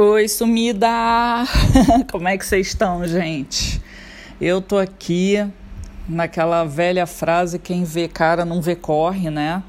Oi, sumida! Como é que vocês estão, gente? Eu tô aqui naquela velha frase: quem vê cara não vê corre, né?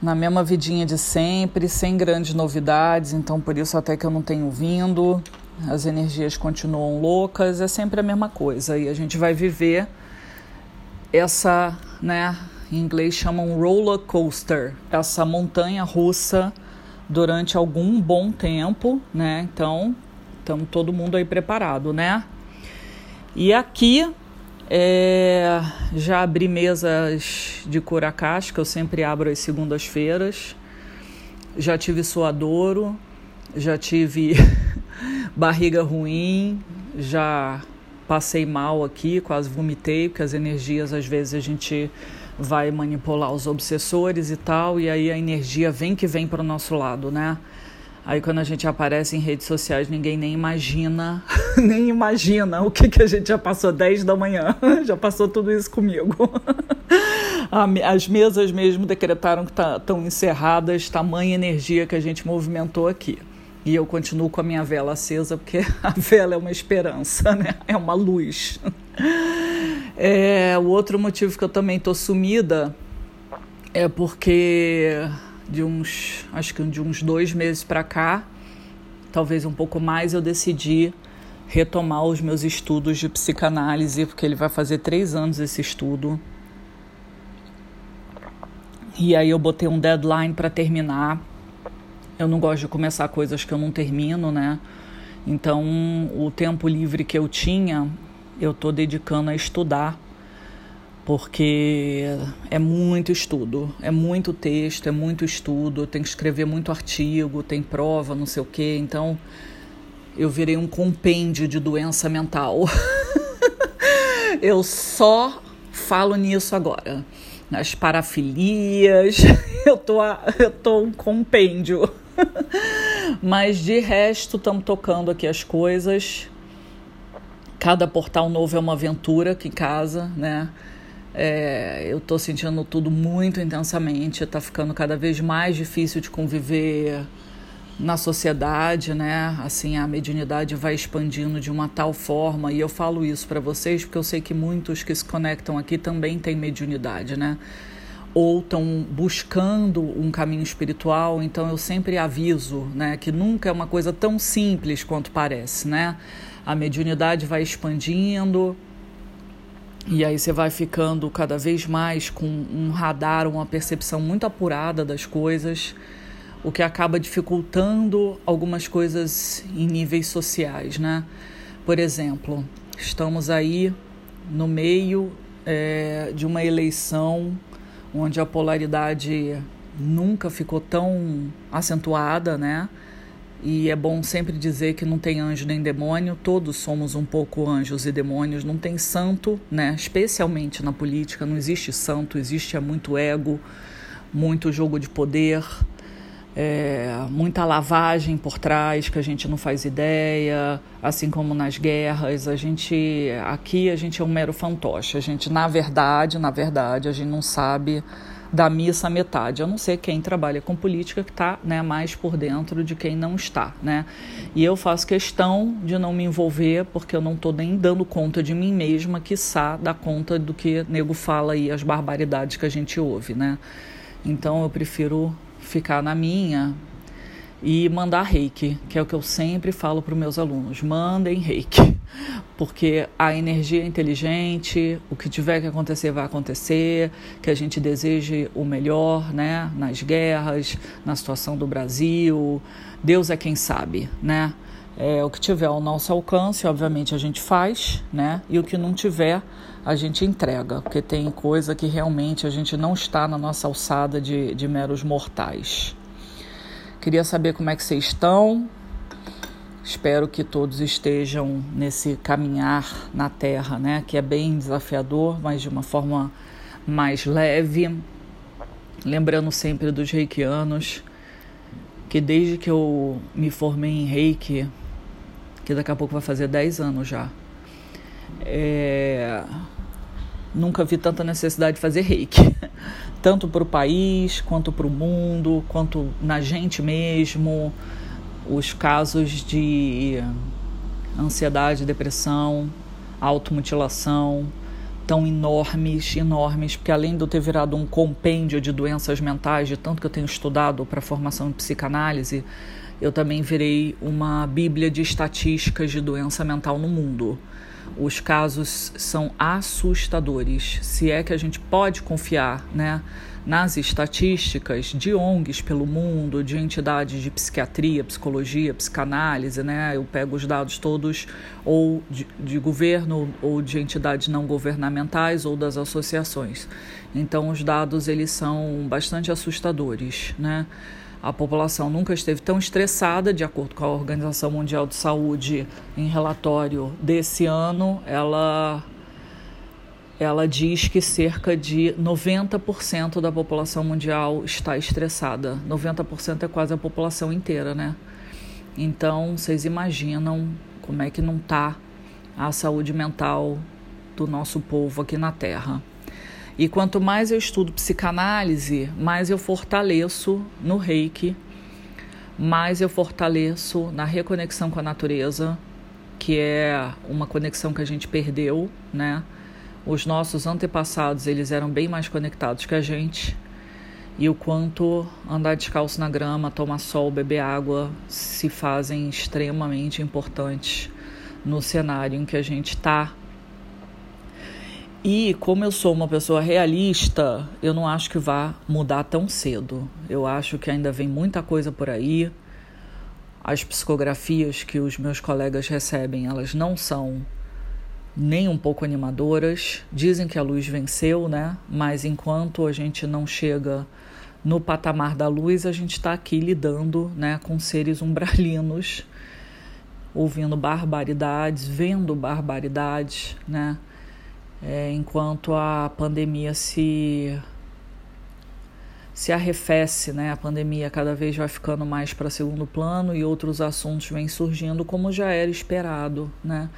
Na mesma vidinha de sempre, sem grandes novidades, então por isso até que eu não tenho vindo. As energias continuam loucas, é sempre a mesma coisa e a gente vai viver essa, né? Em inglês chamam roller coaster, essa montanha russa durante algum bom tempo, né? Então, estamos todo mundo aí preparado, né? E aqui é, já abri mesas de curacás, que eu sempre abro às segundas-feiras. Já tive suadouro, já tive barriga ruim, já passei mal aqui, quase vomitei, porque as energias às vezes a gente vai manipular os obsessores e tal, e aí a energia vem que vem para o nosso lado, né? Aí quando a gente aparece em redes sociais, ninguém nem imagina, nem imagina o que, que a gente já passou 10 da manhã. já passou tudo isso comigo. As mesas mesmo decretaram que estão tá, encerradas, tamanha energia que a gente movimentou aqui. E eu continuo com a minha vela acesa, porque a vela é uma esperança, né? É uma luz. É, o outro motivo que eu também tô sumida é porque de uns, acho que de uns dois meses para cá, talvez um pouco mais, eu decidi retomar os meus estudos de psicanálise, porque ele vai fazer três anos esse estudo. E aí eu botei um deadline para terminar. Eu não gosto de começar coisas que eu não termino, né? Então, o tempo livre que eu tinha, eu estou dedicando a estudar, porque é muito estudo, é muito texto, é muito estudo, tem que escrever muito artigo, tem prova, não sei o quê. Então, eu virei um compêndio de doença mental. eu só falo nisso agora. Nas parafilias, eu tô, eu tô um compêndio. Mas de resto, estamos tocando aqui as coisas cada portal novo é uma aventura aqui em casa, né? É, eu estou sentindo tudo muito intensamente, está ficando cada vez mais difícil de conviver na sociedade, né? Assim, a mediunidade vai expandindo de uma tal forma, e eu falo isso para vocês porque eu sei que muitos que se conectam aqui também têm mediunidade, né? Ou estão buscando um caminho espiritual, então eu sempre aviso, né, que nunca é uma coisa tão simples quanto parece, né? A mediunidade vai expandindo e aí você vai ficando cada vez mais com um radar, uma percepção muito apurada das coisas, o que acaba dificultando algumas coisas em níveis sociais, né? Por exemplo, estamos aí no meio é, de uma eleição onde a polaridade nunca ficou tão acentuada, né? E é bom sempre dizer que não tem anjo nem demônio, todos somos um pouco anjos e demônios, não tem santo, né? Especialmente na política, não existe santo, existe muito ego, muito jogo de poder, é, muita lavagem por trás que a gente não faz ideia, assim como nas guerras, a gente aqui a gente é um mero fantoche, a gente na verdade, na verdade, a gente não sabe da missa metade, a não ser quem trabalha com política que está né, mais por dentro de quem não está. Né? E eu faço questão de não me envolver porque eu não estou nem dando conta de mim mesma, quiçá dar conta do que nego fala aí, as barbaridades que a gente ouve. Né? Então eu prefiro ficar na minha, e mandar reiki, que é o que eu sempre falo para os meus alunos: mandem reiki, porque a energia é inteligente, o que tiver que acontecer vai acontecer, que a gente deseje o melhor, né, nas guerras, na situação do Brasil. Deus é quem sabe, né? É, o que tiver ao nosso alcance, obviamente a gente faz, né? E o que não tiver, a gente entrega, porque tem coisa que realmente a gente não está na nossa alçada de, de meros mortais. Queria saber como é que vocês estão. Espero que todos estejam nesse caminhar na Terra, né? Que é bem desafiador, mas de uma forma mais leve. Lembrando sempre dos reikianos, que desde que eu me formei em reiki, que daqui a pouco vai fazer 10 anos já, é... nunca vi tanta necessidade de fazer reiki tanto para o país, quanto para o mundo, quanto na gente mesmo, Os casos de ansiedade, depressão, automutilação, tão enormes, enormes, porque além de eu ter virado um compêndio de doenças mentais, de tanto que eu tenho estudado para formação em psicanálise, eu também virei uma bíblia de estatísticas de doença mental no mundo. Os casos são assustadores, se é que a gente pode confiar, né? Nas estatísticas de ONGs pelo mundo, de entidades de psiquiatria, psicologia, psicanálise, né? Eu pego os dados todos ou de, de governo ou de entidades não governamentais ou das associações. Então os dados eles são bastante assustadores, né? A população nunca esteve tão estressada, de acordo com a Organização Mundial de Saúde, em relatório desse ano, ela ela diz que cerca de 90% da população mundial está estressada. 90% é quase a população inteira, né? Então, vocês imaginam como é que não está a saúde mental do nosso povo aqui na Terra. E quanto mais eu estudo psicanálise, mais eu fortaleço no reiki, mais eu fortaleço na reconexão com a natureza, que é uma conexão que a gente perdeu, né? Os nossos antepassados eles eram bem mais conectados que a gente e o quanto andar descalço na grama, tomar sol, beber água se fazem extremamente importantes no cenário em que a gente está. E como eu sou uma pessoa realista, eu não acho que vá mudar tão cedo. Eu acho que ainda vem muita coisa por aí. As psicografias que os meus colegas recebem, elas não são nem um pouco animadoras. Dizem que a luz venceu, né? Mas enquanto a gente não chega no patamar da luz, a gente está aqui lidando né, com seres umbralinos, ouvindo barbaridades, vendo barbaridades, né? É, enquanto a pandemia se se arrefece, né? A pandemia cada vez vai ficando mais para segundo plano e outros assuntos vêm surgindo como já era esperado, né?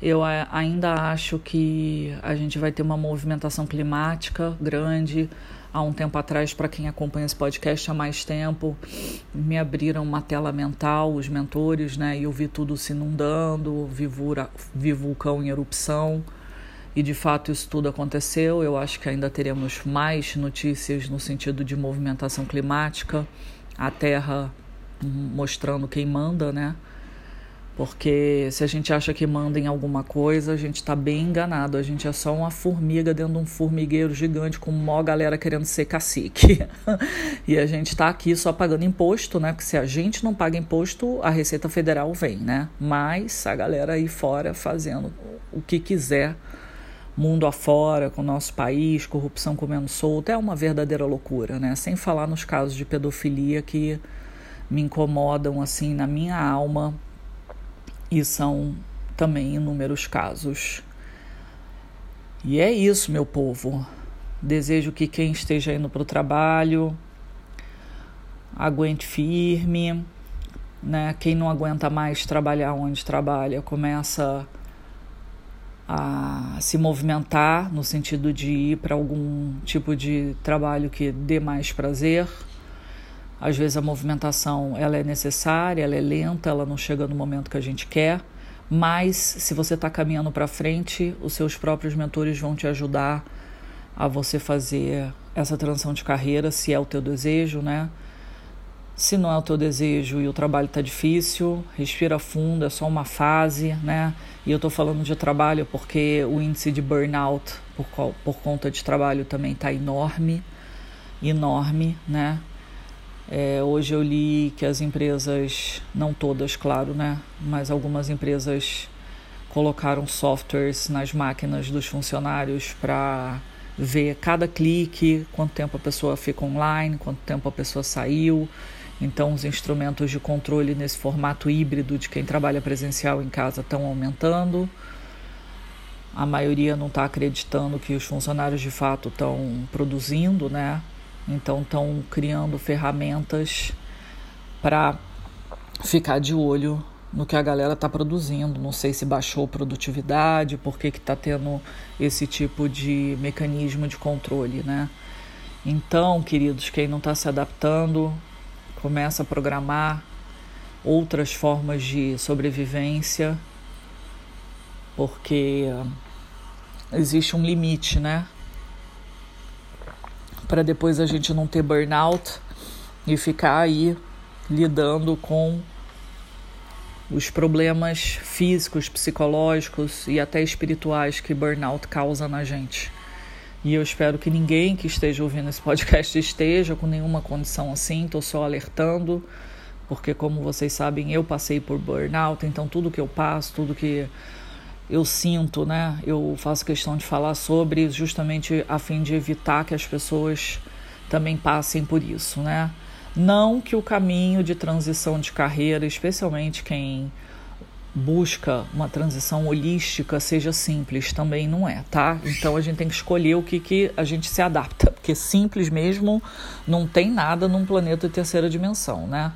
Eu ainda acho que a gente vai ter uma movimentação climática grande. Há um tempo atrás, para quem acompanha esse podcast há mais tempo, me abriram uma tela mental, os mentores, né? E eu vi tudo se inundando, vi, vura, vi vulcão em erupção. E de fato isso tudo aconteceu. Eu acho que ainda teremos mais notícias no sentido de movimentação climática, a Terra mostrando quem manda, né? Porque se a gente acha que manda em alguma coisa, a gente está bem enganado. A gente é só uma formiga dentro de um formigueiro gigante com mó galera querendo ser cacique. e a gente está aqui só pagando imposto, né? Porque se a gente não paga imposto, a Receita Federal vem, né? Mas a galera aí fora fazendo o que quiser, mundo afora, com o nosso país, corrupção comendo solto, é uma verdadeira loucura, né? Sem falar nos casos de pedofilia que me incomodam assim na minha alma e são também inúmeros casos. E é isso, meu povo. Desejo que quem esteja indo para o trabalho aguente firme, né? Quem não aguenta mais trabalhar onde trabalha começa a se movimentar no sentido de ir para algum tipo de trabalho que dê mais prazer. Às vezes a movimentação ela é necessária, ela é lenta, ela não chega no momento que a gente quer, mas se você está caminhando para frente, os seus próprios mentores vão te ajudar a você fazer essa transição de carreira, se é o teu desejo, né? Se não é o teu desejo e o trabalho está difícil, respira fundo, é só uma fase, né? E eu estou falando de trabalho porque o índice de burnout por, por conta de trabalho também está enorme, enorme, né? É, hoje eu li que as empresas, não todas, claro, né? Mas algumas empresas colocaram softwares nas máquinas dos funcionários para ver cada clique, quanto tempo a pessoa fica online, quanto tempo a pessoa saiu. Então, os instrumentos de controle nesse formato híbrido de quem trabalha presencial em casa estão aumentando. A maioria não está acreditando que os funcionários de fato estão produzindo, né? Então estão criando ferramentas para ficar de olho no que a galera está produzindo. Não sei se baixou produtividade, por que está tendo esse tipo de mecanismo de controle, né? Então, queridos, quem não está se adaptando, começa a programar. outras formas de sobrevivência, porque existe um limite, né? Para depois a gente não ter burnout e ficar aí lidando com os problemas físicos, psicológicos e até espirituais que burnout causa na gente. E eu espero que ninguém que esteja ouvindo esse podcast esteja com nenhuma condição assim. Estou só alertando, porque, como vocês sabem, eu passei por burnout, então tudo que eu passo, tudo que eu sinto, né? Eu faço questão de falar sobre, justamente a fim de evitar que as pessoas também passem por isso, né? Não que o caminho de transição de carreira, especialmente quem busca uma transição holística seja simples, também não é, tá? Então a gente tem que escolher o que, que a gente se adapta, porque simples mesmo não tem nada num planeta de terceira dimensão, né?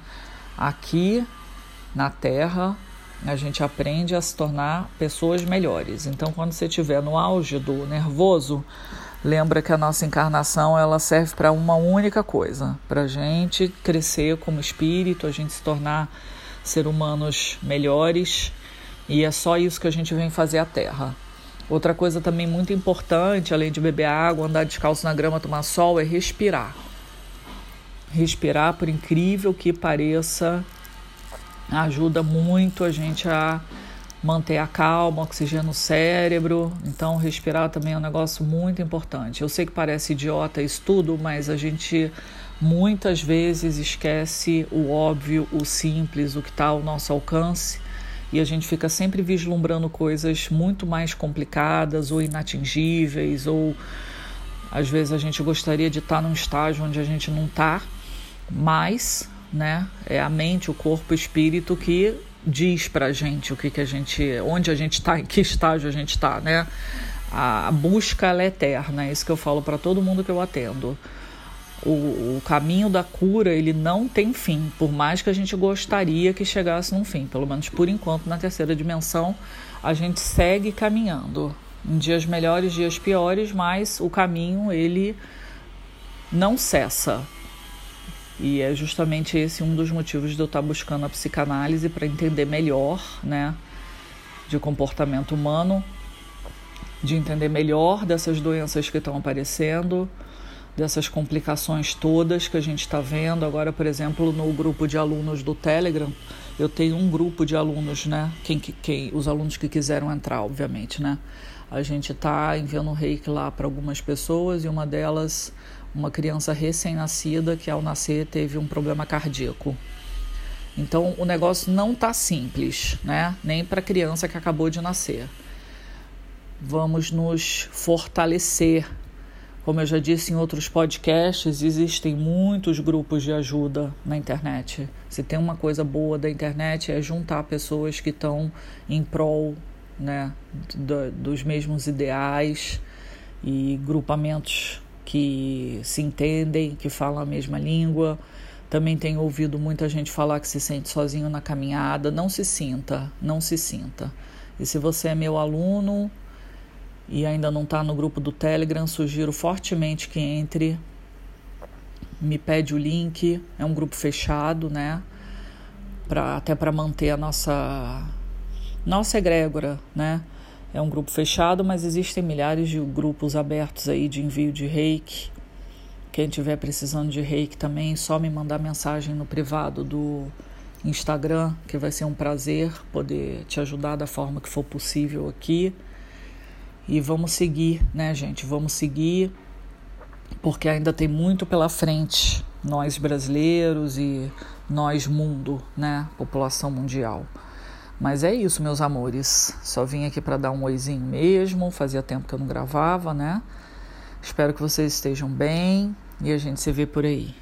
Aqui na Terra a gente aprende a se tornar pessoas melhores. Então quando você estiver no auge do nervoso, lembra que a nossa encarnação ela serve para uma única coisa, para a gente crescer como espírito, a gente se tornar ser humanos melhores e é só isso que a gente vem fazer à Terra. Outra coisa também muito importante, além de beber água, andar descalço na grama, tomar sol, é respirar. Respirar, por incrível que pareça, ajuda muito a gente a manter a calma, oxigênio no cérebro. Então, respirar também é um negócio muito importante. Eu sei que parece idiota isso tudo, mas a gente muitas vezes esquece o óbvio, o simples, o que está ao nosso alcance e a gente fica sempre vislumbrando coisas muito mais complicadas ou inatingíveis ou às vezes a gente gostaria de estar num estágio onde a gente não está, mas né, é a mente, o corpo, o espírito que diz para a gente o que, que a gente, onde a gente está, em que estágio a gente está, né? A busca é eterna, é isso que eu falo para todo mundo que eu atendo o, o, caminho da cura ele não tem fim, por mais que a gente gostaria que chegasse num fim. Pelo menos por enquanto, na terceira dimensão, a gente segue caminhando. Em dias melhores, dias piores, mas o caminho ele não cessa. E é justamente esse um dos motivos de eu estar buscando a psicanálise para entender melhor, né, de comportamento humano, de entender melhor dessas doenças que estão aparecendo dessas complicações todas que a gente está vendo. Agora, por exemplo, no grupo de alunos do Telegram, eu tenho um grupo de alunos, né? Quem, quem, os alunos que quiseram entrar, obviamente, né? A gente está enviando reiki lá para algumas pessoas e uma delas, uma criança recém-nascida que ao nascer teve um problema cardíaco. Então o negócio não está simples, né? Nem para a criança que acabou de nascer. Vamos nos fortalecer como eu já disse em outros podcasts, existem muitos grupos de ajuda na internet. Se tem uma coisa boa da internet é juntar pessoas que estão em prol né, do, dos mesmos ideais e grupamentos que se entendem, que falam a mesma língua. Também tenho ouvido muita gente falar que se sente sozinho na caminhada. Não se sinta, não se sinta. E se você é meu aluno, e ainda não está no grupo do Telegram, sugiro fortemente que entre. Me pede o link, é um grupo fechado, né? Pra, até para manter a nossa nossa egrégora, né? É um grupo fechado, mas existem milhares de grupos abertos aí de envio de reiki. Quem estiver precisando de reiki também, só me mandar mensagem no privado do Instagram, que vai ser um prazer poder te ajudar da forma que for possível aqui. E vamos seguir, né, gente? Vamos seguir, porque ainda tem muito pela frente, nós brasileiros e nós mundo, né? População mundial. Mas é isso, meus amores. Só vim aqui para dar um oizinho mesmo. Fazia tempo que eu não gravava, né? Espero que vocês estejam bem e a gente se vê por aí.